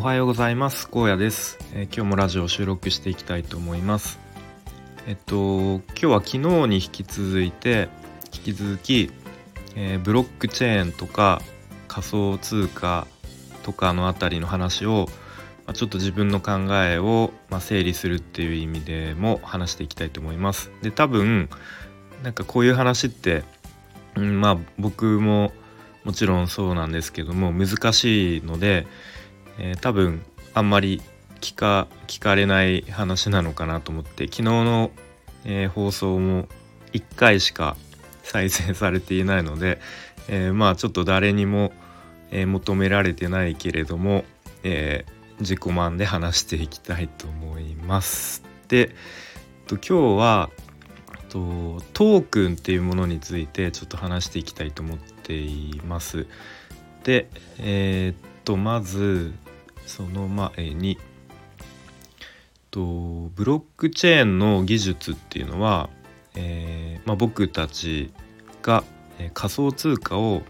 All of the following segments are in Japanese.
おはようございます。荒野です、えー、今日もラジオを収録していきたいと思います。えっと今日は昨日に引き続いて引き続き、えー、ブロックチェーンとか仮想通貨とかのあたりの話を、ま、ちょっと自分の考えを、ま、整理するっていう意味でも話していきたいと思います。で多分なんかこういう話って、うん、まあ僕ももちろんそうなんですけども難しいのでえー、多分あんまり聞か聞かれない話なのかなと思って昨日の、えー、放送も1回しか再生されていないので、えー、まあちょっと誰にも、え求められてないけれども、え自己満で話していきたいと思います。でえっと今日はとトークンっていうものについてちょっと話していきたいと思っています。でえー、っとまずその前にとブロックチェーンの技術っていうのは、えー、まあ、僕たちが、仮想通貨を、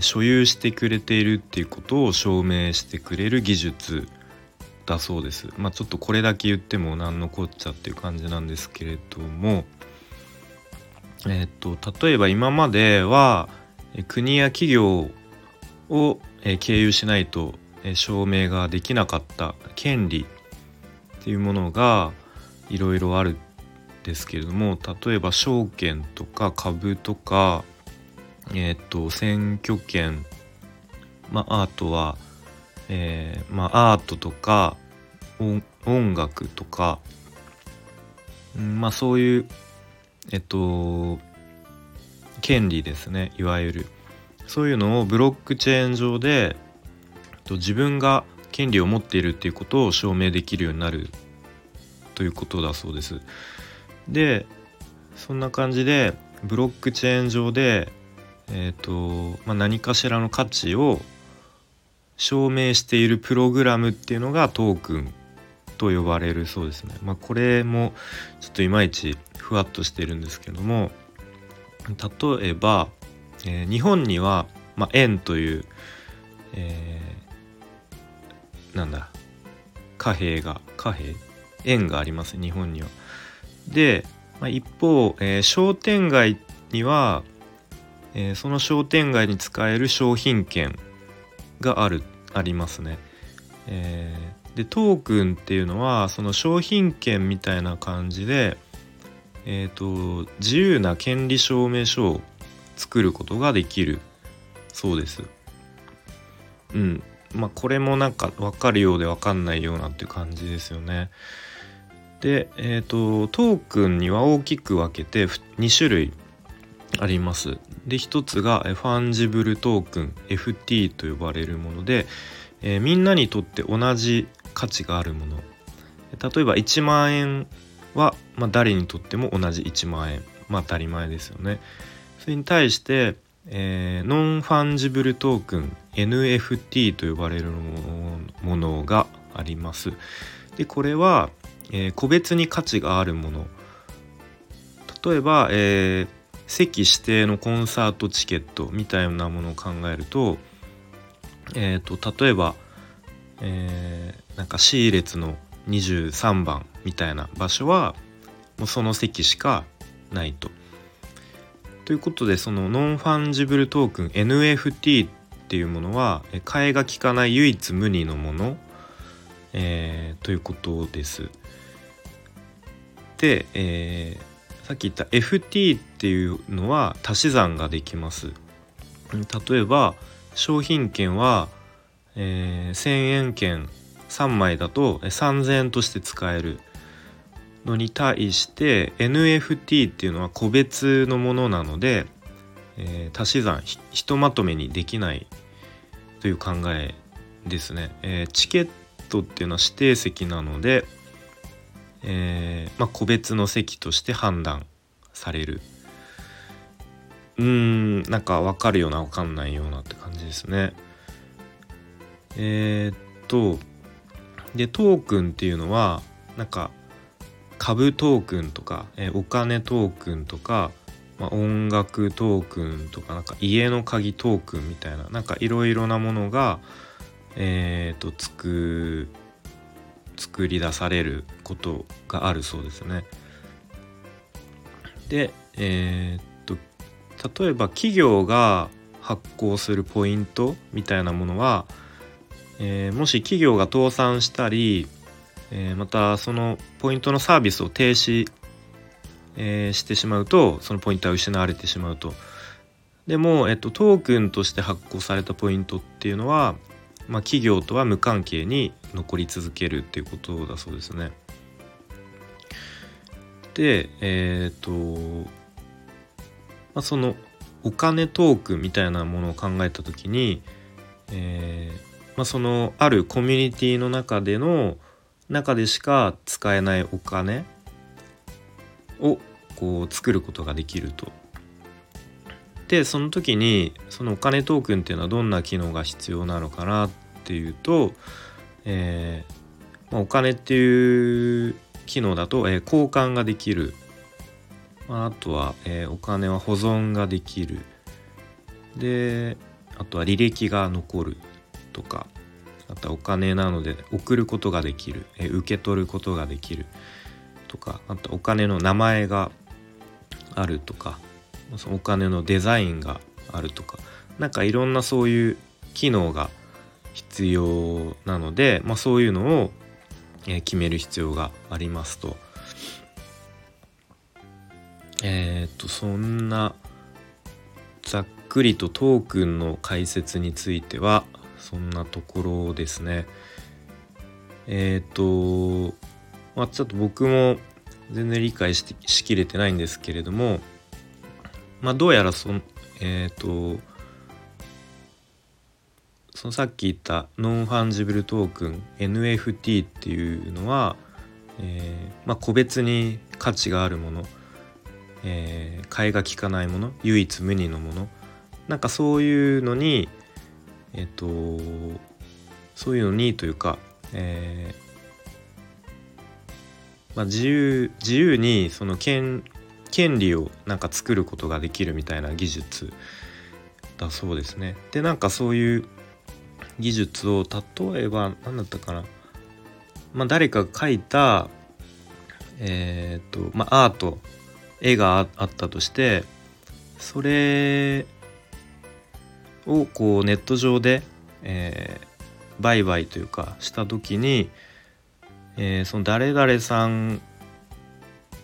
所有してくれているっていうことを証明してくれる技術だそうです。まあ、ちょっとこれだけ言っても何のこっちゃっていう感じなんですけれども、えっ、と例えば今までは国や企業を経由しないと証明ができなかった権利っていうものがいろいろあるんですけれども例えば証券とか株とかえっ、ー、と選挙権まああとは、えー、まあアートとか音楽とか、まあそういうえっと権利ですね。いわゆる。そういうのをブロックチェーン上でと自分が権利を持っているっていうことを証明できるようになるということだそうです。でそんな感じでブロックチェーン上で、えーとまあ、何かしらの価値を証明しているプログラムっていうのがトークンと呼ばれるそうですね。まあ、これもちょっといまいちふわっとしているんですけども例えば、えー、日本には、まあ、円という、えなんだ？貨幣が貨幣？円があります日本には。で、まあ、一方、えー、商店街には、えー、その商店街に使える商品券があるありますね。えー、でトークンっていうのはその商品券みたいな感じで、えーと自由な権利証明書を作ることができるそうです。うん、まあこれもなんか分かるようで分かんないようなっていう感じですよね。で、えーと、トークンには大きく分けて2種類あります。で1つがファンジブルトークン FT と呼ばれるもので、えー、みんなにとって同じ価値があるもの例えば1万円は、まあ、誰にとっても同じ1万円まあ当たり前ですよね。それに対してえー、ノンファンジブルトークン NFT と呼ばれるものがあります。でこれは、えー、個別に価値があるもの例えば、えー、席指定のコンサートチケットみたいなものを考えると,、えーと、例えば、えー、なんか C 列の23番みたいな場所はもうその席しかないと。ということでそのノンファンジブルトークン NFT っていうものは替えが利かない唯一無二のもの、えー、ということです。で、えー、さっき言った FT っていうのは足し算ができます。例えば商品券は、えー、1,000円券3枚だと3,000円として使える。のに対して NFT っていうのは個別のものなので、えー、足し算ひとまとめにできないという考えですね。えー、チケットっていうのは指定席なので、えー、まあ、個別の席として判断される。うーんなんか分かるような分かんないようなって感じですね。えー、っとでトークンっていうのはなんか株トークンとか、えお金トークンとか、まあ、音楽トークンとかなんか家の鍵トークンみたいななんかいろいろなものが、えーと、作作り出されることがあるそうですね。で、えー、っと例えば企業が発行するポイントみたいなものは、えー、もし企業が倒産したり、えー、またそのポイントのサービスを停止、えー、してしまうとそのポイントは失われてしまうと。でも、えっと、トークンとして発行されたポイントっていうのは、まあ、企業とは無関係に残り続けるっていうことだそうですね。でえっ、と、まあ、そのお金トークンみたいなものを考えた時に、えーまあ、そのあるコミュニティの中での中でしか使えないお金をこう作ることができると。でその時にそのお金トークンっていうのはどんな機能が必要なのかなっていうと、えーまあ、お金っていう機能だと、えー、交換ができる、まあ、あとは、えー、お金は保存ができる。であとは履歴が残るとか。あとはお金なので送ることができる、え、受け取ることができる。とかあとお金の名前があるとか。そのお金のデザインがあるとか。何かいろんなそういう機能が必要なので、まあ、そういうのを決める必要がありますと。えっ、とそんなざっくりとトークンの解説についてはそんなところですね。えっ、とまあちょっと僕も全然理解ししきれてないんですけれどもまあ、どうやらそのえっ、ー、とそのさっき言ったノンファンジブルトークン NFT っていうのは、えーまあ、個別に価値があるもの、えー、替えが利かないもの唯一無二のものなんかそういうのにえっ、とそういうのにというか、えーまあ、自由自由にその権権利をなんか作ることができるみたいな技術だそうですね。でなんかそういう技術を例えば何だったかな、まあ、誰かが描いたえっ、とまあアート絵があったとしてそれをこうネット上で、えー、売買というかした時に、えー、その誰々さん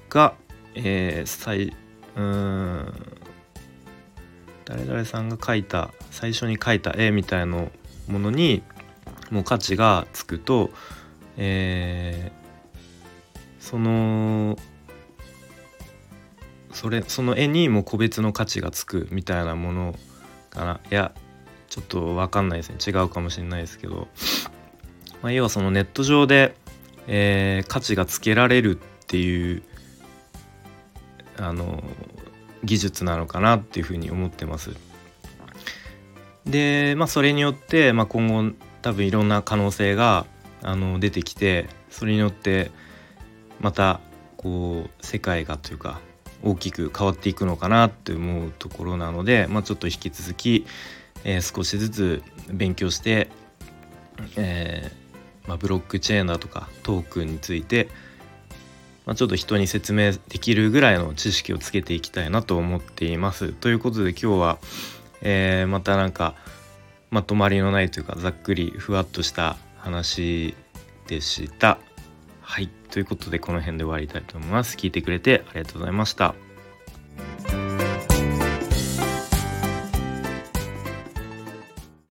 がえー、最うん誰々さんが描いた最初に描いた絵みたいなものにもう価値がつくと、えー、そのそれその絵にも個別の価値がつくみたいなものかないやちょっと分かんないですね違うかもしれないですけど、まあ、要はそのネット上で、えー、価値がつけられるっていうあの技術なのかなっていうふうに思ってます。でまあそれによって、まあ、今後多分いろんな可能性があの出てきてそれによってまたこう世界がというか大きく変わっていくのかなって思うところなので、まあ、ちょっと引き続き、えー、少しずつ勉強して、えーまあ、ブロックチェーンだとかトークンについてまあ、ちょっと人に説明できるぐらいの知識をつけていきたいなと思っています。ということで今日は、えー、またなんかまとまりのないというかざっくりふわっとした話でした。はい。ということでこの辺で終わりたいと思います。聞いてくれてありがとうございました。